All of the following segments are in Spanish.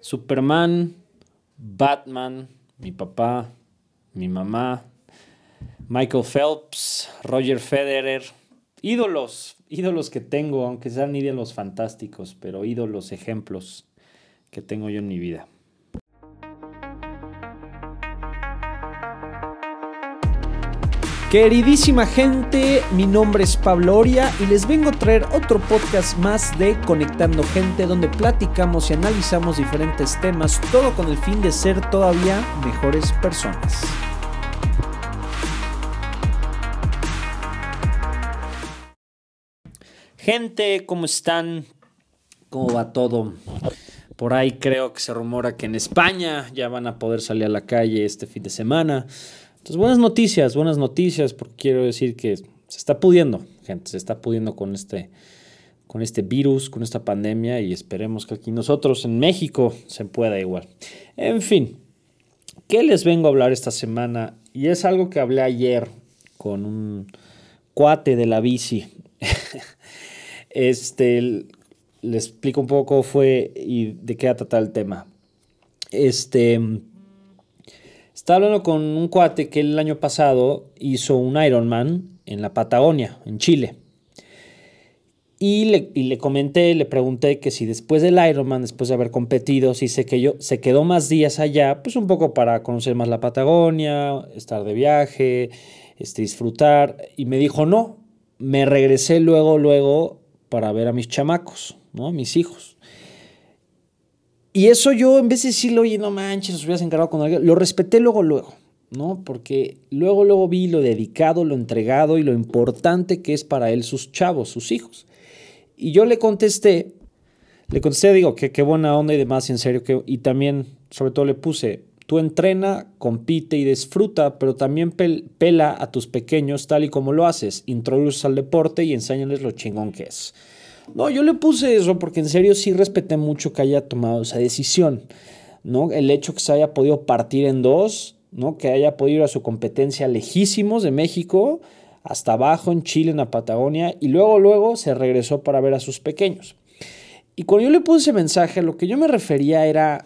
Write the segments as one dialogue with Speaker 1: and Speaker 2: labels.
Speaker 1: Superman, Batman, mi papá, mi mamá, Michael Phelps, Roger Federer, ídolos, ídolos que tengo, aunque sean ídolos fantásticos, pero ídolos, ejemplos que tengo yo en mi vida. Queridísima gente, mi nombre es Pablo Oria y les vengo a traer otro podcast más de Conectando Gente donde platicamos y analizamos diferentes temas, todo con el fin de ser todavía mejores personas. Gente, ¿cómo están? ¿Cómo va todo? Por ahí creo que se rumora que en España ya van a poder salir a la calle este fin de semana. Entonces, buenas noticias, buenas noticias, porque quiero decir que se está pudiendo, gente, se está pudiendo con este, con este virus, con esta pandemia y esperemos que aquí nosotros en México se pueda igual. En fin, ¿qué les vengo a hablar esta semana? Y es algo que hablé ayer con un cuate de la bici. este, les explico un poco fue y de qué va a tratar el tema. Este estaba hablando con un cuate que el año pasado hizo un Ironman en la Patagonia, en Chile. Y le, comenté, le pregunté que si después del Ironman, después de haber competido, si se, que yo, se quedó más días allá, pues un poco para conocer más la Patagonia, estar de viaje, este, disfrutar. Y me dijo, no, me regresé luego, luego para ver a mis chamacos, ¿no? A mis hijos. Y eso yo, en vez de decirle, oye, no manches, nos hubieras encargado con alguien, lo respeté luego, luego, ¿no? Porque luego, luego vi lo dedicado, lo entregado y lo importante que es para él sus chavos, sus hijos. Y yo le contesté, le contesté, digo, que qué buena onda y demás, en serio, que, y también, sobre todo le puse, tú entrena, compite y disfruta, pero también pela a tus pequeños tal y como lo haces, introduces al deporte y enséñales lo chingón que es. No, yo le puse eso porque en serio sí respeté mucho que haya tomado esa decisión, ¿no? El hecho que se haya podido partir en dos, ¿no? Que haya podido ir a su competencia lejísimos de México hasta abajo en Chile, en la Patagonia, y luego, luego se regresó para ver a sus pequeños. Y cuando yo le puse ese mensaje, lo que yo me refería era,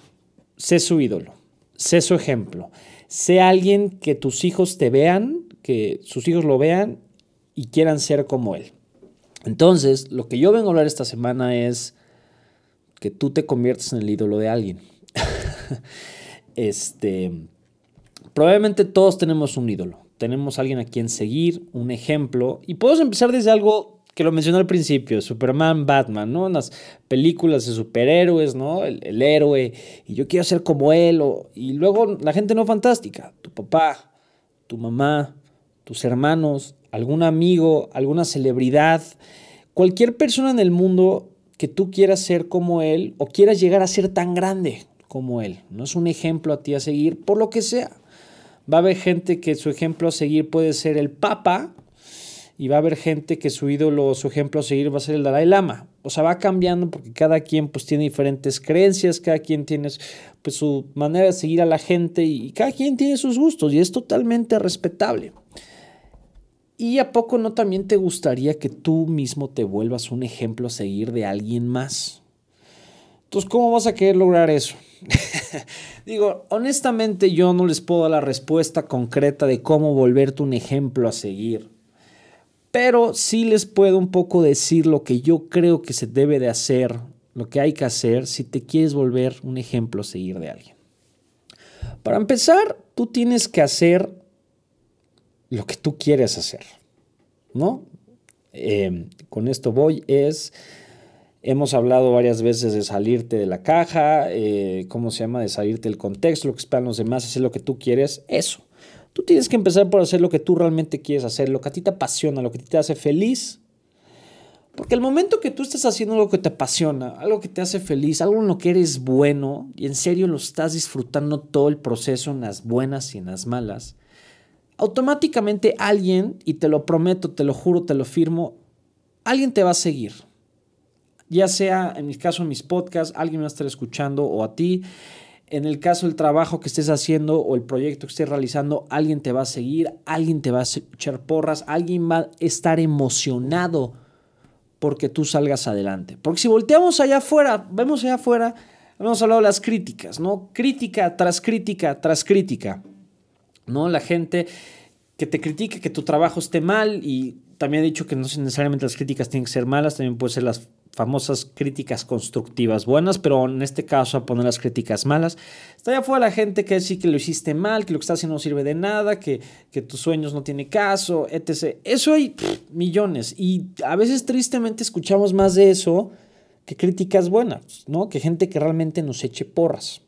Speaker 1: sé su ídolo, sé su ejemplo, sé alguien que tus hijos te vean, que sus hijos lo vean y quieran ser como él. Entonces, lo que yo vengo a hablar esta semana es que tú te conviertes en el ídolo de alguien. este, probablemente todos tenemos un ídolo. Tenemos alguien a quien seguir, un ejemplo. Y podemos empezar desde algo que lo mencioné al principio, Superman, Batman, ¿no? las películas de superhéroes, ¿no? El, héroe, y yo quiero ser como él, y luego la gente no fantástica, tu papá, tu mamá, tus hermanos, algún amigo, alguna celebridad, cualquier persona en el mundo que tú quieras ser como él o quieras llegar a ser tan grande como él. No es un ejemplo a ti a seguir, por lo que sea. Va a haber gente que su ejemplo a seguir puede ser el Papa y va a haber gente que su ídolo su ejemplo a seguir va a ser el Dalai Lama. O sea, va cambiando porque cada quien pues tiene diferentes creencias, cada quien tiene pues su manera de seguir a la gente y cada quien tiene sus gustos y es totalmente respetable. ¿Y a poco no también te gustaría que tú mismo te vuelvas un ejemplo a seguir de alguien más? Entonces, ¿cómo vas a querer lograr eso? Digo, honestamente yo no les puedo dar la respuesta concreta de cómo volverte un ejemplo a seguir. Pero sí les puedo un poco decir lo que yo creo que se debe de hacer, lo que hay que hacer si te quieres volver un ejemplo a seguir de alguien. Para empezar, tú tienes que hacer lo que tú quieres hacer, ¿no? Eh, con esto voy es, hemos hablado varias veces de salirte de la caja, eh, ¿cómo se llama? De salirte del contexto, lo que esperan los demás, hacer lo que tú quieres, eso. Tú tienes que empezar por hacer lo que tú realmente quieres hacer, lo que a ti te apasiona, lo que a ti te hace feliz. Porque el momento que tú estás haciendo algo que te apasiona, algo que te hace feliz, algo en lo que eres bueno, y en serio lo estás disfrutando todo el proceso en las buenas y en las malas, automáticamente alguien, y te lo prometo, te lo juro, te lo firmo, alguien te va a seguir. Ya sea, en mi caso, en mis podcasts, alguien me va a estar escuchando o a ti. En el caso del trabajo que estés haciendo o el proyecto que estés realizando, alguien te va a seguir, alguien te va a echar porras, alguien va a estar emocionado porque tú salgas adelante. Porque si volteamos allá afuera, vemos allá afuera, Hemos hablado de las críticas, ¿no? Crítica tras crítica tras crítica, ¿no? La gente que te critica que tu trabajo esté mal y también he dicho que no necesariamente las críticas tienen que ser malas, también pueden ser las famosas críticas constructivas buenas, pero en este caso a poner las críticas malas. Está allá afuera la gente que sí que lo hiciste mal, que lo que estás haciendo no sirve de nada, que, que tus sueños no tienen caso, etc. Eso hay millones y a veces tristemente escuchamos más de eso que críticas buenas, ¿no? Que gente que realmente nos eche porras.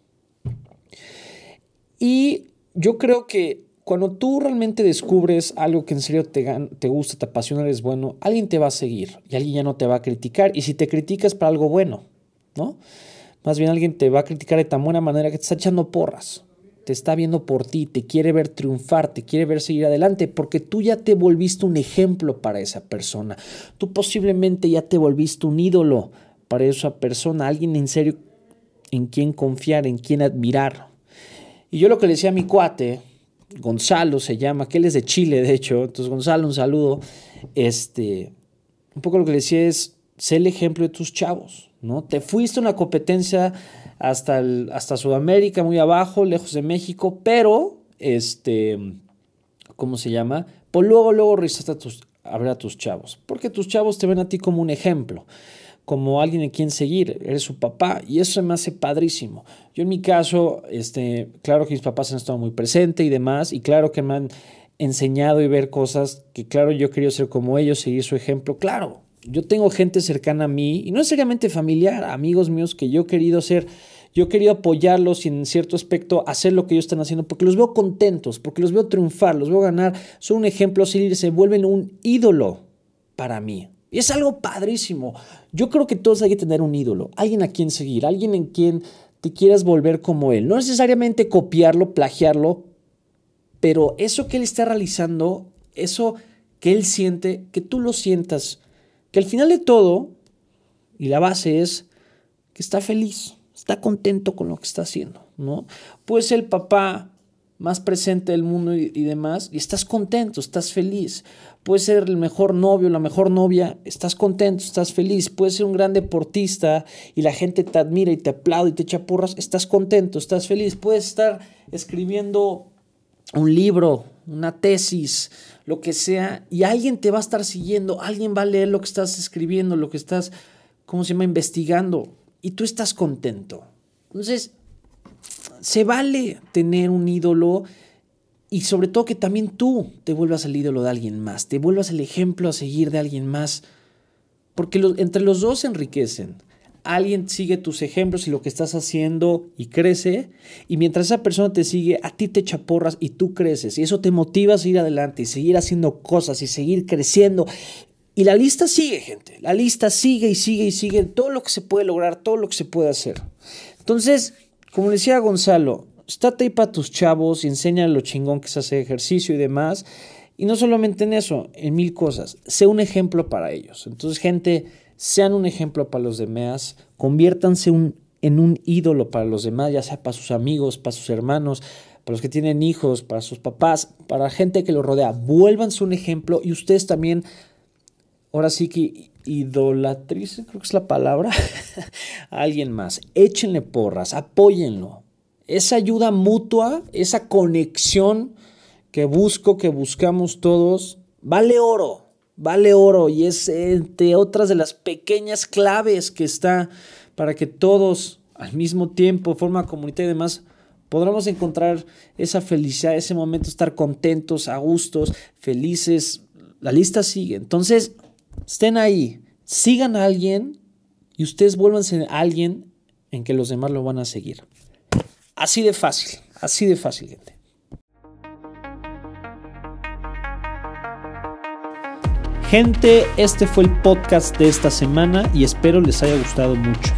Speaker 1: Y yo creo que cuando tú realmente descubres algo que en serio te, te gusta, te apasiona, eres bueno, alguien te va a seguir y alguien ya no te va a criticar. Y si te criticas para algo bueno, ¿no? Más bien alguien te va a criticar de tan buena manera que te está echando porras. Te está viendo por ti, te quiere ver triunfar, te quiere ver seguir adelante, porque tú ya te volviste un ejemplo para esa persona. Tú posiblemente ya te volviste un ídolo para esa persona, alguien en serio en quien confiar, en quien admirar. Y yo lo que le decía a mi cuate, Gonzalo se llama, que él es de Chile, de hecho. Entonces, Gonzalo, un saludo. Este, un poco lo que le decía es, sé el ejemplo de tus chavos, ¿no? Te fuiste a una competencia hasta, hasta Sudamérica, muy abajo, lejos de México, pero, este, ¿cómo se llama? Pues luego, luego regresaste a, tus, a ver a tus chavos, porque tus chavos te ven a ti como un ejemplo como alguien en quien seguir, eres su papá y eso me hace padrísimo. Yo en mi caso, este, claro que mis papás han estado muy presentes y demás y claro que me han enseñado y ver cosas que claro yo quería ser como ellos, seguir su ejemplo, claro. Yo tengo gente cercana a mí y no necesariamente familiar, amigos míos que yo he querido ser, yo he querido apoyarlos y en cierto aspecto hacer lo que ellos están haciendo porque los veo contentos, porque los veo triunfar, los veo ganar, son un ejemplo, se vuelven un ídolo para mí. Y es algo padrísimo. Yo creo que todos hay que tener un ídolo, alguien a quien seguir, alguien en quien te quieras volver como él. No necesariamente copiarlo, plagiarlo, pero eso que él está realizando, eso que él siente, que tú lo sientas, que al final de todo, y la base es que está feliz, está contento con lo que está haciendo, ¿no? Puede ser el papá más presente del mundo y, demás, y estás contento, estás feliz puedes ser el mejor novio, la mejor novia, estás contento, estás feliz, puedes ser un gran deportista y la gente te admira y te aplaude y te echa porras, estás contento, estás feliz, puedes estar escribiendo un libro, una tesis, lo que sea, y alguien te va a estar siguiendo, alguien va a leer lo que estás escribiendo, lo que estás, ¿cómo se llama?, investigando, y tú estás contento. Entonces, se vale tener un ídolo y sobre todo que también tú te vuelvas el ídolo de alguien más, te vuelvas el ejemplo a seguir de alguien más, porque entre los dos se enriquecen. Alguien sigue tus ejemplos y lo que estás haciendo y crece, y mientras esa persona te sigue, a ti te echa porras y tú creces, y eso te motiva a seguir adelante y seguir haciendo cosas y seguir creciendo. Y la lista sigue, gente, la lista sigue y sigue y sigue, todo lo que se puede lograr, todo lo que se puede hacer. Entonces, como decía Gonzalo, estate ahí para tus chavos y enséñale lo chingón que es hacer ejercicio y demás. Y no solamente en eso, en mil cosas. Sé un ejemplo para ellos. Entonces, gente, sean un ejemplo para los demás, conviértanse en un ídolo para los demás, ya sea para sus amigos, para sus hermanos, para los que tienen hijos, para sus papás, para la gente que los rodea. Vuélvanse un ejemplo y ustedes también, ahora sí que idolatriz, creo que es la palabra, alguien más. Échenle porras, apóyenlo, esa ayuda mutua, esa conexión que busco, que buscamos todos, vale oro, vale oro y es entre otras de las pequeñas claves que está para que todos al mismo tiempo, forma comunitaria y demás, podamos encontrar esa felicidad, ese momento, estar contentos, a gustos, felices. La lista sigue. Entonces, estén ahí, sigan a alguien y ustedes vuélvanse a alguien en que los demás lo van a seguir. Así de fácil, así de fácil, gente. Gente, este fue el podcast de esta semana y espero les haya gustado mucho.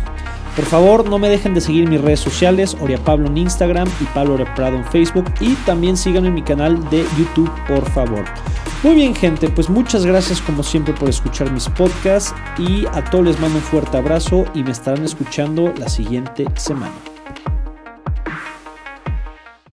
Speaker 1: Por favor, no me dejen de seguir mis redes sociales, Oria Pablo en Instagram y Pablo Oria Prado en Facebook. Y también síganme en mi canal de YouTube, por favor. Muy bien, gente, pues muchas gracias como siempre por escuchar mis podcasts. Y a todos les mando un fuerte abrazo y me estarán escuchando la siguiente semana.